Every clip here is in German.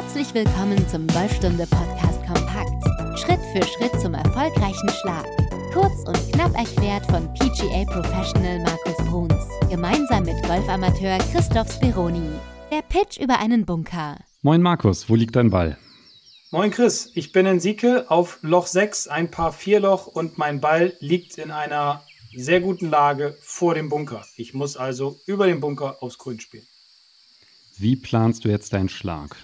Herzlich willkommen zum Golfstunde Podcast Kompakt. Schritt für Schritt zum erfolgreichen Schlag. Kurz und knapp erklärt von PGA Professional Markus Bruns. Gemeinsam mit Golfamateur Christoph Speroni. Der Pitch über einen Bunker. Moin Markus, wo liegt dein Ball? Moin Chris, ich bin in Sieke auf Loch 6, ein paar Vierloch und mein Ball liegt in einer sehr guten Lage vor dem Bunker. Ich muss also über den Bunker aufs Grün spielen. Wie planst du jetzt deinen Schlag?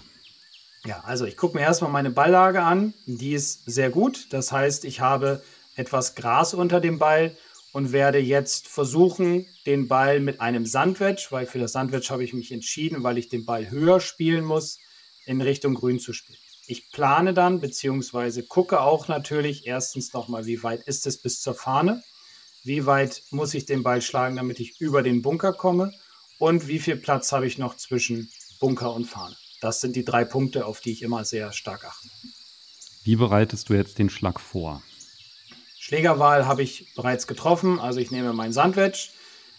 Ja, also ich gucke mir erstmal meine Balllage an. Die ist sehr gut. Das heißt, ich habe etwas Gras unter dem Ball und werde jetzt versuchen, den Ball mit einem Sandwedge, weil für das Sandwedge habe ich mich entschieden, weil ich den Ball höher spielen muss, in Richtung Grün zu spielen. Ich plane dann, beziehungsweise gucke auch natürlich erstens nochmal, wie weit ist es bis zur Fahne, wie weit muss ich den Ball schlagen, damit ich über den Bunker komme und wie viel Platz habe ich noch zwischen Bunker und Fahne. Das sind die drei Punkte, auf die ich immer sehr stark achte. Wie bereitest du jetzt den Schlag vor? Schlägerwahl habe ich bereits getroffen, also ich nehme mein Sandwedge,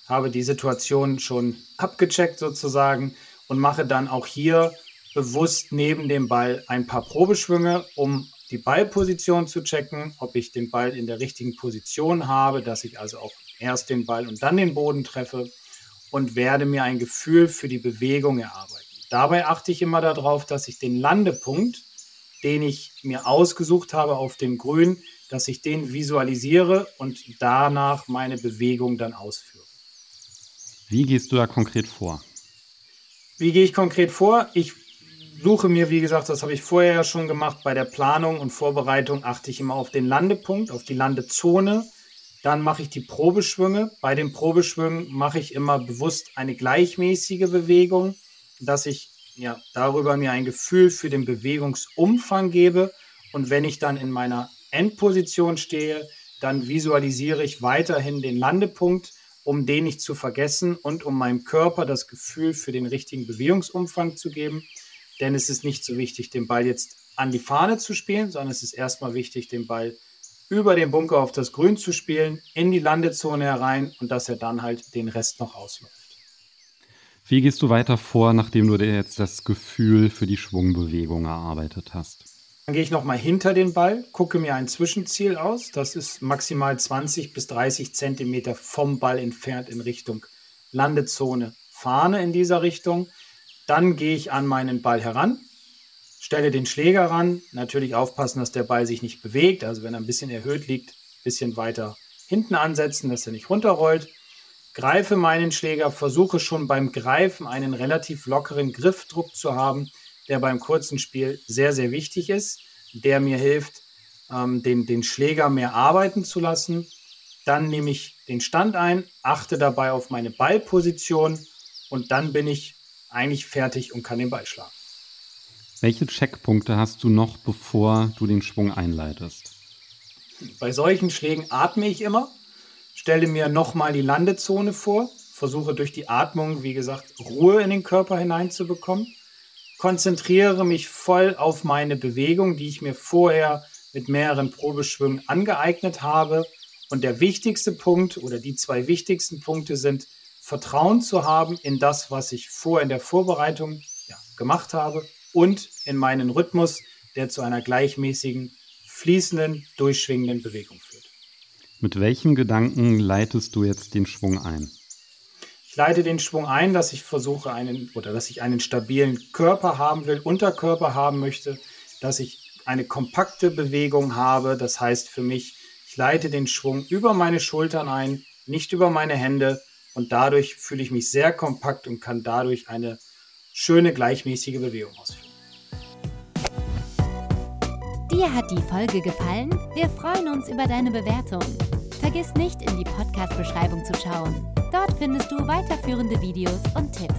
habe die Situation schon abgecheckt sozusagen und mache dann auch hier bewusst neben dem Ball ein paar Probeschwünge, um die Ballposition zu checken, ob ich den Ball in der richtigen Position habe, dass ich also auch erst den Ball und dann den Boden treffe und werde mir ein Gefühl für die Bewegung erarbeiten. Dabei achte ich immer darauf, dass ich den Landepunkt, den ich mir ausgesucht habe auf dem Grün, dass ich den visualisiere und danach meine Bewegung dann ausführe. Wie gehst du da konkret vor? Wie gehe ich konkret vor? Ich suche mir, wie gesagt, das habe ich vorher ja schon gemacht, bei der Planung und Vorbereitung achte ich immer auf den Landepunkt, auf die Landezone. Dann mache ich die Probeschwünge. Bei den Probeschwüngen mache ich immer bewusst eine gleichmäßige Bewegung, dass ich ja darüber mir ein Gefühl für den Bewegungsumfang gebe. Und wenn ich dann in meiner Endposition stehe, dann visualisiere ich weiterhin den Landepunkt, um den nicht zu vergessen und um meinem Körper das Gefühl für den richtigen Bewegungsumfang zu geben. Denn es ist nicht so wichtig, den Ball jetzt an die Fahne zu spielen, sondern es ist erstmal wichtig, den Ball über den Bunker auf das Grün zu spielen, in die Landezone herein und dass er dann halt den Rest noch ausläuft. Wie gehst du weiter vor, nachdem du dir jetzt das Gefühl für die Schwungbewegung erarbeitet hast? Dann gehe ich nochmal hinter den Ball, gucke mir ein Zwischenziel aus. Das ist maximal 20 bis 30 Zentimeter vom Ball entfernt in Richtung Landezone, Fahne in dieser Richtung. Dann gehe ich an meinen Ball heran, stelle den Schläger ran, natürlich aufpassen, dass der Ball sich nicht bewegt, also wenn er ein bisschen erhöht liegt, ein bisschen weiter hinten ansetzen, dass er nicht runterrollt. Greife meinen Schläger, versuche schon beim Greifen einen relativ lockeren Griffdruck zu haben, der beim kurzen Spiel sehr, sehr wichtig ist, der mir hilft, ähm, den, den Schläger mehr arbeiten zu lassen. Dann nehme ich den Stand ein, achte dabei auf meine Ballposition und dann bin ich eigentlich fertig und kann den Ball schlagen. Welche Checkpunkte hast du noch, bevor du den Schwung einleitest? Bei solchen Schlägen atme ich immer, stelle mir nochmal die Landezone vor, versuche durch die Atmung, wie gesagt, Ruhe in den Körper hineinzubekommen, konzentriere mich voll auf meine Bewegung, die ich mir vorher mit mehreren Probeschwüngen angeeignet habe. Und der wichtigste Punkt oder die zwei wichtigsten Punkte sind, Vertrauen zu haben in das, was ich vor in der Vorbereitung ja, gemacht habe und in meinen Rhythmus, der zu einer gleichmäßigen, fließenden, durchschwingenden Bewegung führt. Mit welchem Gedanken leitest du jetzt den Schwung ein? Ich leite den Schwung ein, dass ich versuche einen oder dass ich einen stabilen Körper haben will, Unterkörper haben möchte, dass ich eine kompakte Bewegung habe. Das heißt für mich, ich leite den Schwung über meine Schultern ein, nicht über meine Hände, und dadurch fühle ich mich sehr kompakt und kann dadurch eine schöne gleichmäßige Bewegung ausführen. Dir hat die Folge gefallen? Wir freuen uns über deine Bewertung. Vergiss nicht, in die Podcast-Beschreibung zu schauen. Dort findest du weiterführende Videos und Tipps.